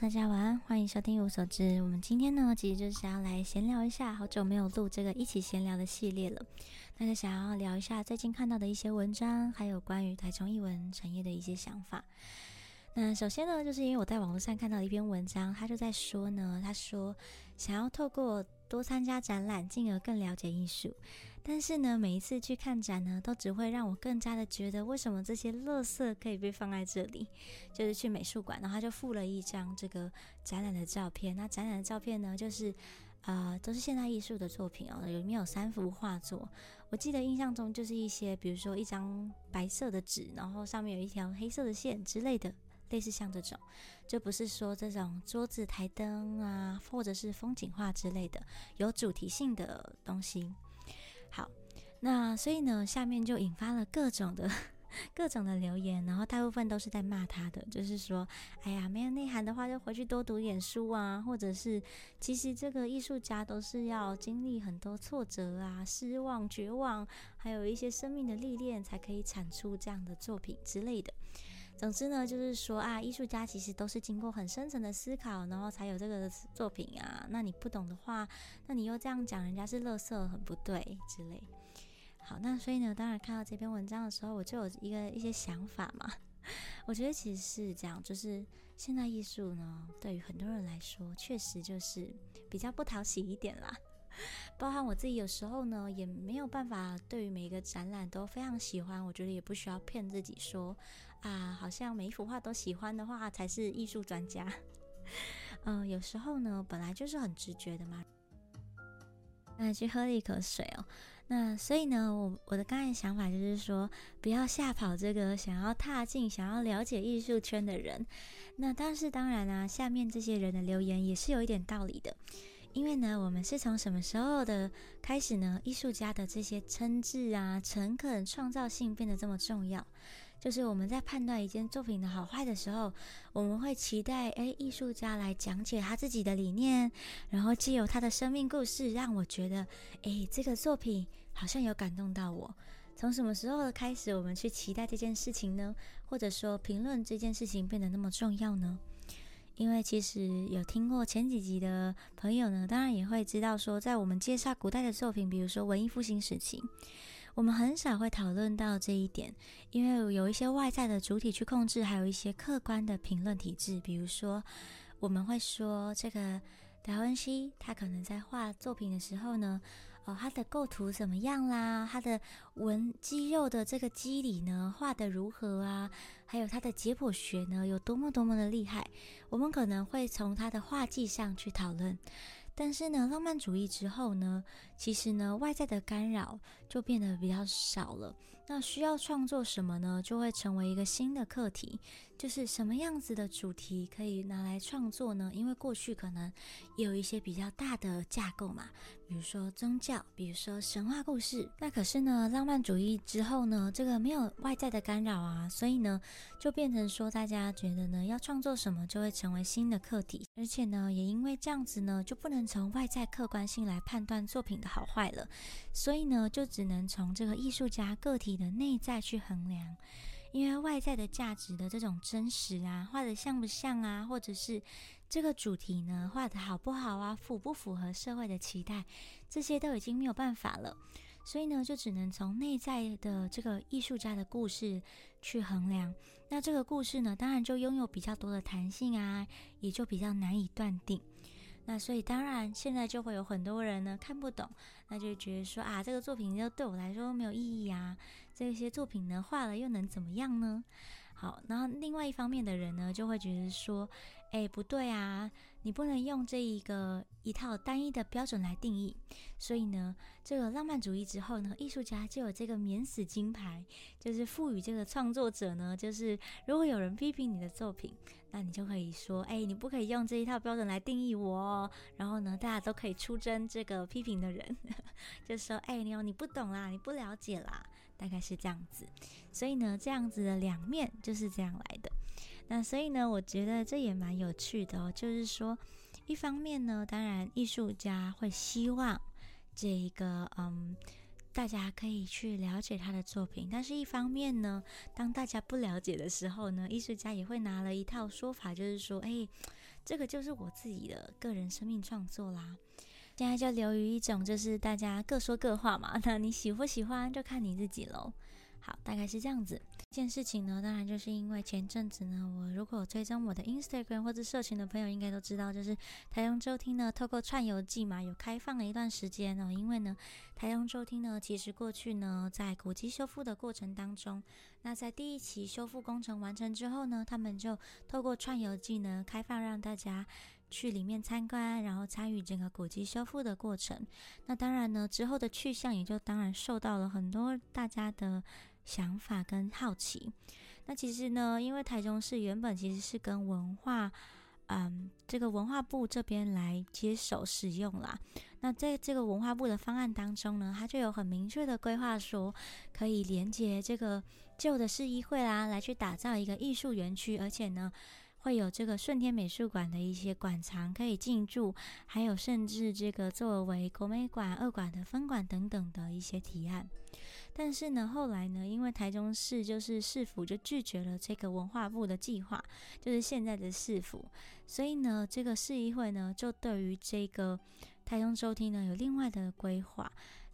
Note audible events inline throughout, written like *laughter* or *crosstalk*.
大家晚安，欢迎收听《无所知》。我们今天呢，其实就是想要来闲聊一下，好久没有录这个一起闲聊的系列了。那就想要聊一下最近看到的一些文章，还有关于台中艺文产业的一些想法。那首先呢，就是因为我在网络上看到一篇文章，他就在说呢，他说想要透过多参加展览，进而更了解艺术。但是呢，每一次去看展呢，都只会让我更加的觉得，为什么这些垃圾可以被放在这里？就是去美术馆，然后他就附了一张这个展览的照片。那展览的照片呢，就是啊，都是现代艺术的作品哦，里面有三幅画作。我记得印象中就是一些，比如说一张白色的纸，然后上面有一条黑色的线之类的，类似像这种，就不是说这种桌子、台灯啊，或者是风景画之类的，有主题性的东西。好，那所以呢，下面就引发了各种的 *laughs* 各种的留言，然后大部分都是在骂他的，就是说，哎呀，没有内涵的话，就回去多读点书啊，或者是其实这个艺术家都是要经历很多挫折啊、失望、绝望，还有一些生命的历练，才可以产出这样的作品之类的。总之呢，就是说啊，艺术家其实都是经过很深层的思考，然后才有这个作品啊。那你不懂的话，那你又这样讲人家是垃圾，很不对之类。好，那所以呢，当然看到这篇文章的时候，我就有一个一些想法嘛。*laughs* 我觉得其实是这样，就是现代艺术呢，对于很多人来说，确实就是比较不讨喜一点啦。包含我自己有时候呢，也没有办法对于每一个展览都非常喜欢。我觉得也不需要骗自己说啊，好像每一幅画都喜欢的话才是艺术专家。*laughs* 嗯，有时候呢，本来就是很直觉的嘛。那去喝了一口水哦。那所以呢，我我的刚才想法就是说，不要吓跑这个想要踏进、想要了解艺术圈的人。那但是当然啦，下面这些人的留言也是有一点道理的。因为呢，我们是从什么时候的开始呢？艺术家的这些称志啊、诚恳、创造性变得这么重要，就是我们在判断一件作品的好坏的时候，我们会期待诶，艺术家来讲解他自己的理念，然后既有他的生命故事，让我觉得诶，这个作品好像有感动到我。从什么时候的开始，我们去期待这件事情呢？或者说，评论这件事情变得那么重要呢？因为其实有听过前几集的朋友呢，当然也会知道说，在我们介绍古代的作品，比如说文艺复兴时期，我们很少会讨论到这一点，因为有一些外在的主体去控制，还有一些客观的评论体制，比如说我们会说这个达文西他可能在画作品的时候呢。哦，它的构图怎么样啦？它的纹肌肉的这个肌理呢，画的如何啊？还有它的解剖学呢，有多么多么的厉害？我们可能会从它的画技上去讨论。但是呢，浪漫主义之后呢，其实呢，外在的干扰就变得比较少了。那需要创作什么呢？就会成为一个新的课题，就是什么样子的主题可以拿来创作呢？因为过去可能也有一些比较大的架构嘛，比如说宗教，比如说神话故事。那可是呢，浪漫主义之后呢，这个没有外在的干扰啊，所以呢，就变成说大家觉得呢，要创作什么就会成为新的课题，而且呢，也因为这样子呢，就不能从外在客观性来判断作品的好坏了，所以呢，就只能从这个艺术家个体。的内在去衡量，因为外在的价值的这种真实啊，画的像不像啊，或者是这个主题呢，画的好不好啊，符不符合社会的期待，这些都已经没有办法了，所以呢，就只能从内在的这个艺术家的故事去衡量。那这个故事呢，当然就拥有比较多的弹性啊，也就比较难以断定。那所以当然，现在就会有很多人呢看不懂，那就觉得说啊，这个作品就对我来说没有意义啊。这些作品呢画了又能怎么样呢？好，那另外一方面的人呢就会觉得说，哎，不对啊，你不能用这一个一套单一的标准来定义。所以呢，这个浪漫主义之后呢，艺术家就有这个免死金牌，就是赋予这个创作者呢，就是如果有人批评你的作品。那你就可以说，哎，你不可以用这一套标准来定义我。哦。然后呢，大家都可以出征这个批评的人，就说，哎，你你不懂啦，你不了解啦，大概是这样子。所以呢，这样子的两面就是这样来的。那所以呢，我觉得这也蛮有趣的哦。就是说，一方面呢，当然艺术家会希望这一个，嗯。大家可以去了解他的作品，但是一方面呢，当大家不了解的时候呢，艺术家也会拿了一套说法，就是说，哎，这个就是我自己的个人生命创作啦。现在就流于一种就是大家各说各话嘛，那你喜不喜欢就看你自己喽。好，大概是这样子。一件事情呢，当然就是因为前阵子呢，我如果追踪我的 Instagram 或者社群的朋友，应该都知道，就是台中周厅呢，透过串游记嘛，有开放了一段时间哦。因为呢，台中周厅呢，其实过去呢，在古迹修复的过程当中，那在第一期修复工程完成之后呢，他们就透过串游记呢，开放让大家去里面参观，然后参与整个古迹修复的过程。那当然呢，之后的去向也就当然受到了很多大家的。想法跟好奇，那其实呢，因为台中市原本其实是跟文化，嗯，这个文化部这边来接手使用啦。那在这个文化部的方案当中呢，它就有很明确的规划，说可以连接这个旧的市议会啦，来去打造一个艺术园区，而且呢。会有这个顺天美术馆的一些馆藏可以进驻，还有甚至这个作为国美馆二馆的分馆等等的一些提案。但是呢，后来呢，因为台中市就是市府就拒绝了这个文化部的计划，就是现在的市府，所以呢，这个市议会呢就对于这个台中周厅呢有另外的规划。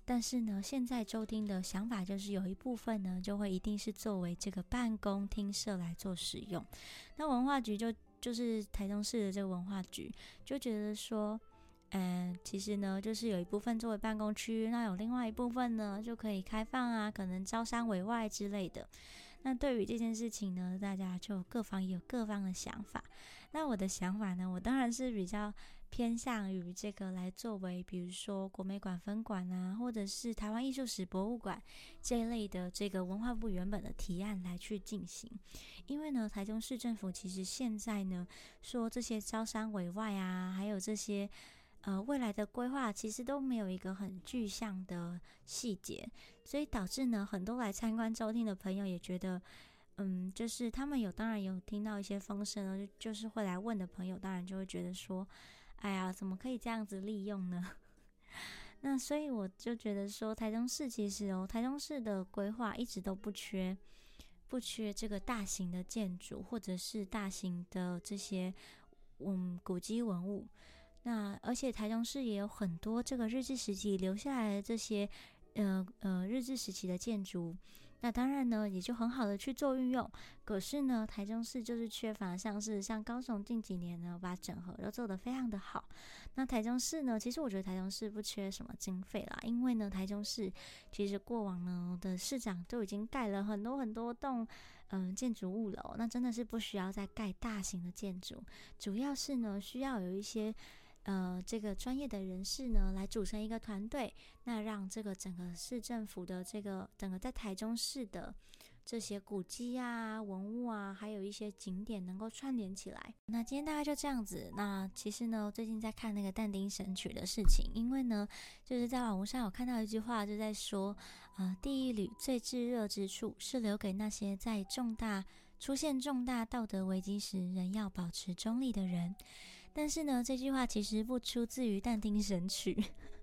但是呢，现在周厅的想法就是有一部分呢，就会一定是作为这个办公厅舍来做使用。那文化局就就是台中市的这个文化局就觉得说，嗯，其实呢，就是有一部分作为办公区，那有另外一部分呢就可以开放啊，可能招商委外之类的。那对于这件事情呢，大家就各方也有各方的想法。那我的想法呢，我当然是比较。偏向于这个来作为，比如说国美馆分馆啊，或者是台湾艺术史博物馆这一类的这个文化部原本的提案来去进行。因为呢，台中市政府其实现在呢说这些招商委外啊，还有这些呃未来的规划，其实都没有一个很具象的细节，所以导致呢很多来参观周厅的朋友也觉得，嗯，就是他们有当然有听到一些风声呢，就是会来问的朋友，当然就会觉得说。哎呀，怎么可以这样子利用呢？*laughs* 那所以我就觉得说，台中市其实哦，台中市的规划一直都不缺，不缺这个大型的建筑或者是大型的这些嗯古迹文物。那而且台中市也有很多这个日治时期留下来的这些呃呃日治时期的建筑。那当然呢，也就很好的去做运用。可是呢，台中市就是缺乏像是像高雄近几年呢，把整合都做得非常的好。那台中市呢，其实我觉得台中市不缺什么经费啦，因为呢，台中市其实过往呢的市长都已经盖了很多很多栋嗯建筑物了，那真的是不需要再盖大型的建筑，主要是呢需要有一些。呃，这个专业的人士呢，来组成一个团队，那让这个整个市政府的这个整个在台中市的这些古迹啊、文物啊，还有一些景点能够串联起来。那今天大概就这样子。那其实呢，最近在看那个但丁神曲的事情，因为呢，就是在网络上有看到一句话，就在说，呃，地狱里最炙热之处，是留给那些在重大出现重大道德危机时，仍要保持中立的人。但是呢，这句话其实不出自于但丁神曲，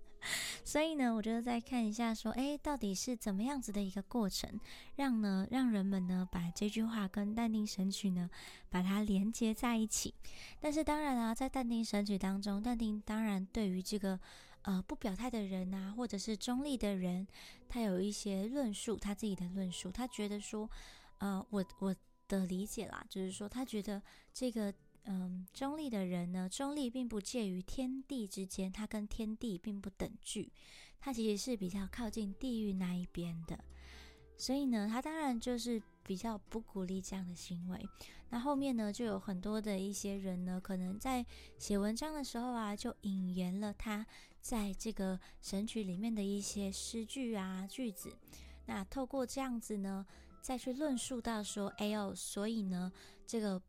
*laughs* 所以呢，我就再看一下，说，哎，到底是怎么样子的一个过程，让呢，让人们呢，把这句话跟但丁神曲呢，把它连接在一起。但是当然啊，在但丁神曲当中，但丁当然对于这个呃不表态的人啊，或者是中立的人，他有一些论述，他自己的论述，他觉得说，呃，我我的理解啦，就是说，他觉得这个。嗯，中立的人呢，中立并不介于天地之间，他跟天地并不等距，他其实是比较靠近地狱那一边的，所以呢，他当然就是比较不鼓励这样的行为。那后面呢，就有很多的一些人呢，可能在写文章的时候啊，就引言了他在这个神曲里面的一些诗句啊句子，那透过这样子呢，再去论述到说，哎呦，所以呢，这个。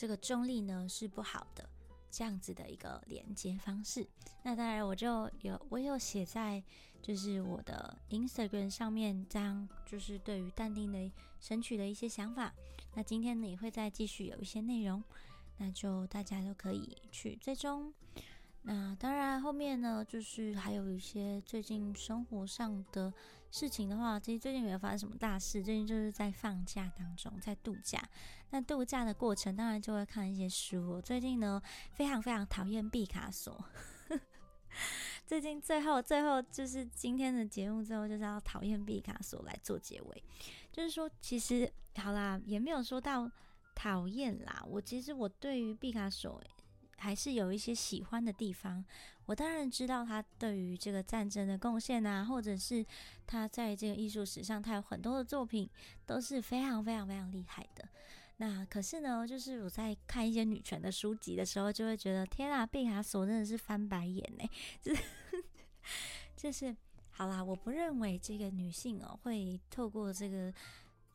这个中立呢是不好的，这样子的一个连接方式。那当然，我就有我有写在就是我的 Instagram 上面，这样就是对于淡定的神曲的一些想法。那今天呢也会再继续有一些内容，那就大家都可以去追踪。那当然，后面呢，就是还有一些最近生活上的事情的话，其实最近没有发生什么大事，最近就是在放假当中，在度假。那度假的过程，当然就会看一些书。最近呢，非常非常讨厌毕卡索。*laughs* 最近最后最后就是今天的节目最后就是要讨厌毕卡索来做结尾，就是说，其实好啦，也没有说到讨厌啦。我其实我对于毕卡索。还是有一些喜欢的地方。我当然知道他对于这个战争的贡献啊，或者是他在这个艺术史上，他有很多的作品都是非常非常非常厉害的。那可是呢，就是我在看一些女权的书籍的时候，就会觉得天啊，毕卡索真的是翻白眼呢。*laughs* 就是就是好啦，我不认为这个女性哦会透过这个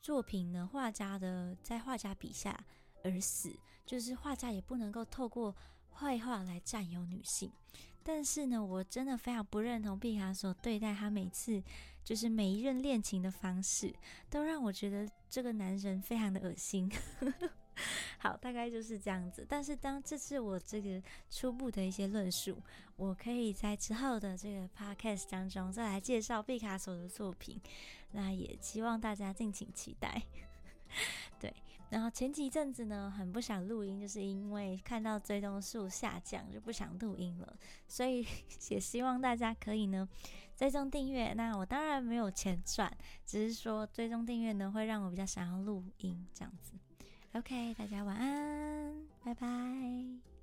作品呢，画家的在画家笔下而死，就是画家也不能够透过。坏话来占有女性，但是呢，我真的非常不认同毕卡索对待他每次就是每一任恋情的方式，都让我觉得这个男人非常的恶心。*laughs* 好，大概就是这样子。但是当这是我这个初步的一些论述，我可以在之后的这个 podcast 当中再来介绍毕卡索的作品，那也希望大家敬请期待。然后前几阵子呢，很不想录音，就是因为看到追踪数下降，就不想录音了。所以 *laughs* 也希望大家可以呢追踪订阅。那我当然没有钱赚，只是说追踪订阅呢会让我比较想要录音这样子。OK，大家晚安，拜拜。